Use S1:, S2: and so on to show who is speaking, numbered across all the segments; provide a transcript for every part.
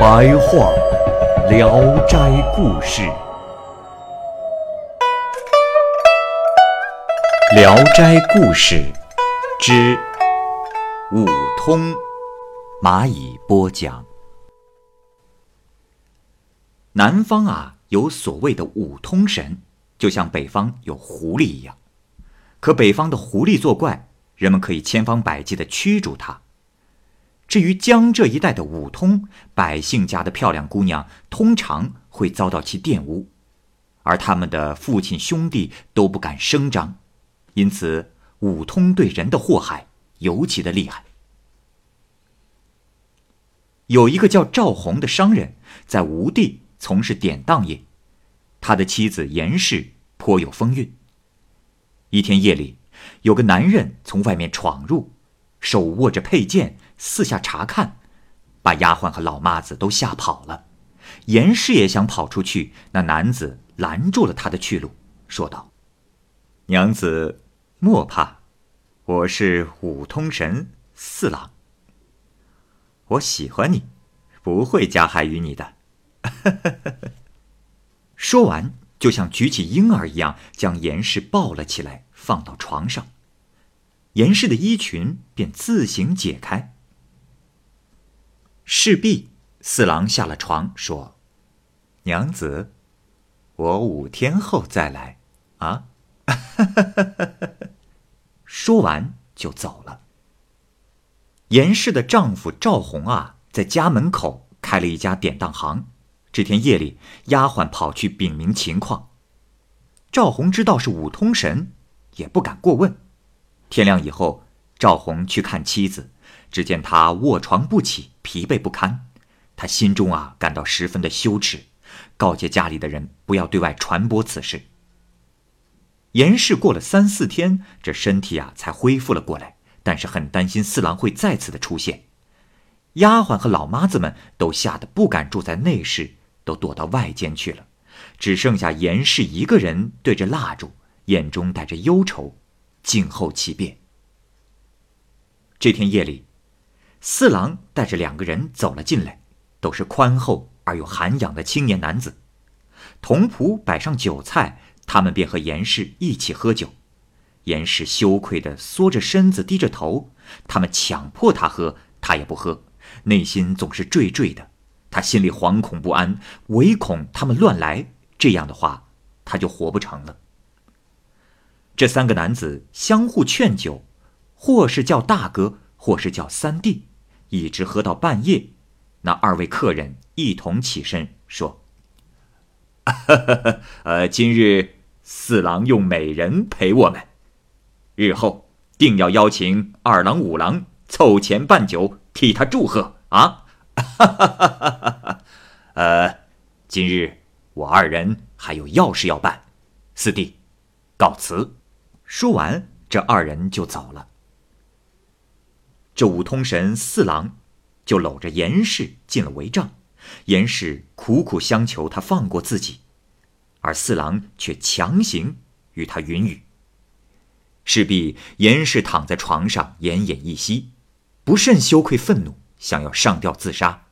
S1: 白话《聊斋故事》，《聊斋故事》之五通，蚂蚁播讲。南方啊，有所谓的五通神，就像北方有狐狸一样。可北方的狐狸作怪，人们可以千方百计的驱逐它。至于江浙一带的五通，百姓家的漂亮姑娘通常会遭到其玷污，而他们的父亲兄弟都不敢声张，因此五通对人的祸害尤其的厉害。有一个叫赵洪的商人，在吴地。从事典当业，他的妻子严氏颇有风韵。一天夜里，有个男人从外面闯入，手握着佩剑，四下查看，把丫鬟和老妈子都吓跑了。严氏也想跑出去，那男子拦住了他的去路，说道：“娘子莫怕，我是五通神四郎，我喜欢你，不会加害于你的。” 说完，就像举起婴儿一样，将严氏抱了起来，放到床上。严氏的衣裙便自行解开。事毕，四郎下了床，说：“娘子，我五天后再来。”啊，说完就走了。严氏的丈夫赵红啊，在家门口开了一家典当行。这天夜里，丫鬟跑去禀明情况。赵红知道是五通神，也不敢过问。天亮以后，赵红去看妻子，只见他卧床不起，疲惫不堪。他心中啊感到十分的羞耻，告诫家里的人不要对外传播此事。严氏过了三四天，这身体啊才恢复了过来，但是很担心四郎会再次的出现。丫鬟和老妈子们都吓得不敢住在内室。都躲到外间去了，只剩下严氏一个人对着蜡烛，眼中带着忧愁，静候其变。这天夜里，四郎带着两个人走了进来，都是宽厚而有涵养的青年男子。童仆摆上酒菜，他们便和严氏一起喝酒。严氏羞愧地缩着身子，低着头。他们强迫他喝，他也不喝，内心总是惴惴的。他心里惶恐不安，唯恐他们乱来。这样的话，他就活不成了。这三个男子相互劝酒，或是叫大哥，或是叫三弟，一直喝到半夜。那二位客人一同起身说：“呃，今日四郎用美人陪我们，日后定要邀请二郎、五郎凑钱办酒，替他祝贺啊！”哈哈哈哈哈！呃，今日我二人还有要事要办，四弟，告辞。说完，这二人就走了。这五通神四郎就搂着严氏进了帷帐，严氏苦苦相求他放过自己，而四郎却强行与他云雨。势必严氏躺在床上奄奄一息，不甚羞愧愤怒。想要上吊自杀，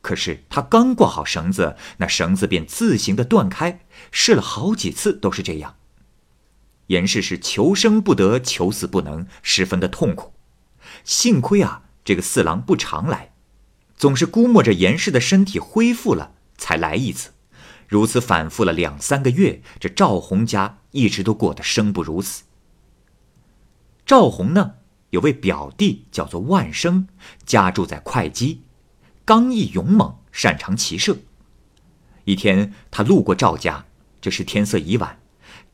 S1: 可是他刚挂好绳子，那绳子便自行的断开。试了好几次都是这样。严氏是求生不得，求死不能，十分的痛苦。幸亏啊，这个四郎不常来，总是估摸着严氏的身体恢复了才来一次。如此反复了两三个月，这赵红家一直都过得生不如死。赵红呢？有位表弟叫做万生，家住在会稽，刚毅勇猛，擅长骑射。一天，他路过赵家，这时天色已晚。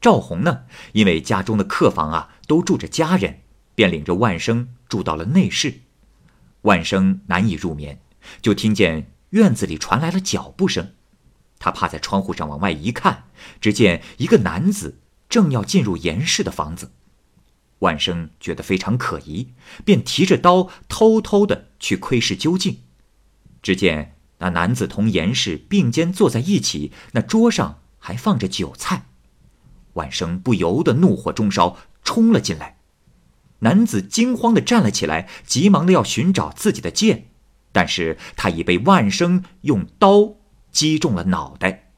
S1: 赵红呢，因为家中的客房啊都住着家人，便领着万生住到了内室。万生难以入眠，就听见院子里传来了脚步声。他趴在窗户上往外一看，只见一个男子正要进入严氏的房子。万生觉得非常可疑，便提着刀偷偷的去窥视究竟。只见那男子同严氏并肩坐在一起，那桌上还放着酒菜。万生不由得怒火中烧，冲了进来。男子惊慌的站了起来，急忙的要寻找自己的剑，但是他已被万生用刀击中了脑袋。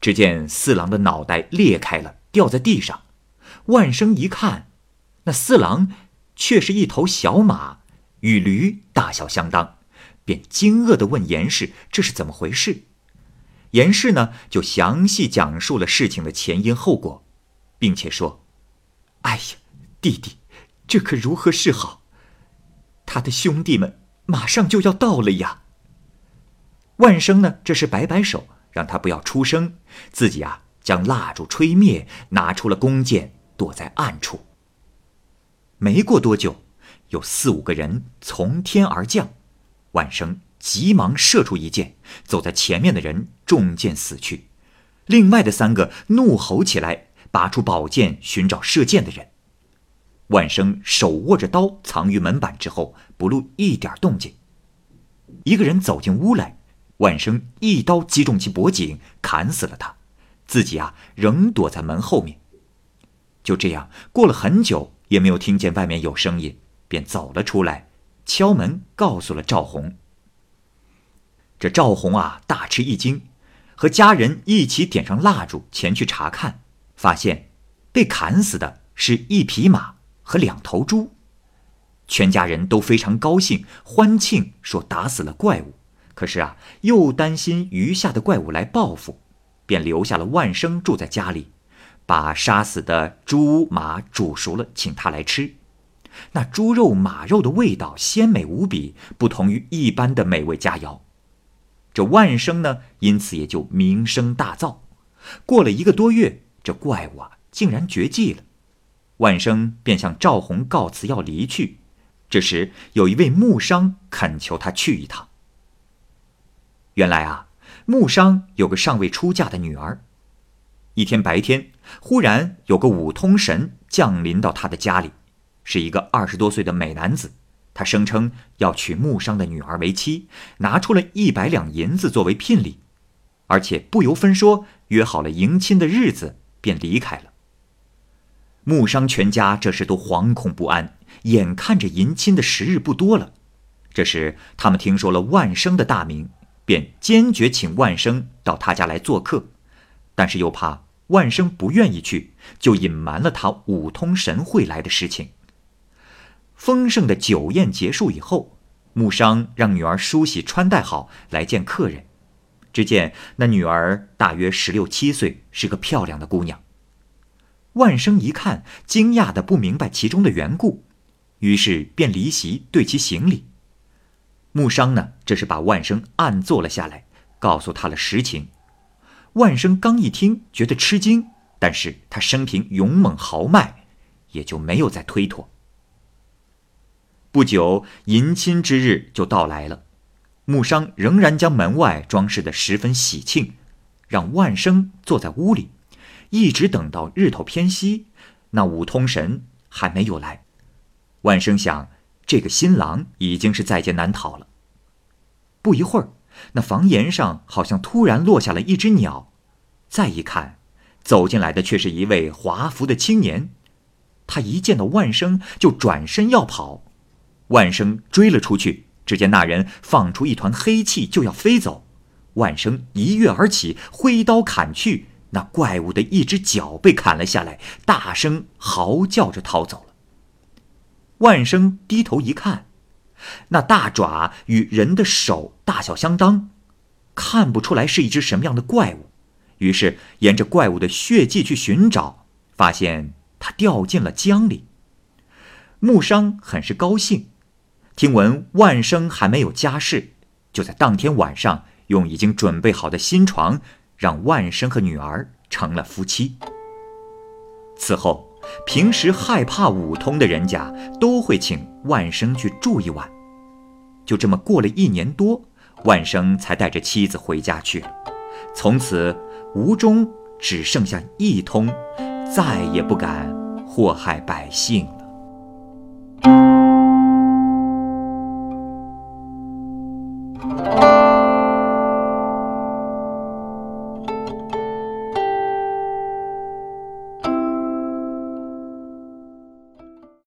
S1: 只见四郎的脑袋裂开了，掉在地上。万生一看，那四郎却是一头小马，与驴大小相当，便惊愕的问严氏：“这是怎么回事？”严氏呢，就详细讲述了事情的前因后果，并且说：“哎呀，弟弟，这可如何是好？他的兄弟们马上就要到了呀。”万生呢，这是摆摆手，让他不要出声，自己啊，将蜡烛吹灭，拿出了弓箭，躲在暗处。没过多久，有四五个人从天而降，万生。急忙射出一箭，走在前面的人中箭死去，另外的三个怒吼起来，拔出宝剑寻找射箭的人。万生手握着刀藏于门板之后，不露一点动静。一个人走进屋来，万生一刀击中其脖颈，砍死了他，自己啊仍躲在门后面。就这样过了很久，也没有听见外面有声音，便走了出来，敲门告诉了赵红。这赵红啊，大吃一惊，和家人一起点上蜡烛前去查看，发现被砍死的是一匹马和两头猪。全家人都非常高兴，欢庆说打死了怪物。可是啊，又担心余下的怪物来报复，便留下了万生住在家里，把杀死的猪马煮熟了，请他来吃。那猪肉、马肉的味道鲜美无比，不同于一般的美味佳肴。这万生呢，因此也就名声大噪。过了一个多月，这怪物啊，竟然绝迹了。万生便向赵红告辞，要离去。这时，有一位木商恳求他去一趟。原来啊，木商有个尚未出嫁的女儿。一天白天，忽然有个五通神降临到他的家里，是一个二十多岁的美男子。他声称要娶木商的女儿为妻，拿出了一百两银子作为聘礼，而且不由分说约好了迎亲的日子，便离开了。木商全家这时都惶恐不安，眼看着迎亲的时日不多了。这时他们听说了万生的大名，便坚决请万生到他家来做客，但是又怕万生不愿意去，就隐瞒了他五通神会来的事情。丰盛的酒宴结束以后，木商让女儿梳洗穿戴好来见客人。只见那女儿大约十六七岁，是个漂亮的姑娘。万生一看，惊讶的不明白其中的缘故，于是便离席对其行礼。木商呢，这是把万生按坐了下来，告诉他了实情。万生刚一听，觉得吃惊，但是他生平勇猛豪迈，也就没有再推脱。不久，迎亲之日就到来了。木商仍然将门外装饰的十分喜庆，让万生坐在屋里，一直等到日头偏西，那五通神还没有来。万生想，这个新郎已经是在劫难逃了。不一会儿，那房檐上好像突然落下了一只鸟，再一看，走进来的却是一位华服的青年。他一见到万生，就转身要跑。万生追了出去，只见那人放出一团黑气，就要飞走。万生一跃而起，挥刀砍去，那怪物的一只脚被砍了下来，大声嚎叫着逃走了。万生低头一看，那大爪与人的手大小相当，看不出来是一只什么样的怪物。于是沿着怪物的血迹去寻找，发现它掉进了江里。木商很是高兴。听闻万生还没有家室，就在当天晚上用已经准备好的新床，让万生和女儿成了夫妻。此后，平时害怕五通的人家都会请万生去住一晚。就这么过了一年多，万生才带着妻子回家去。从此，吴中只剩下一通，再也不敢祸害百姓。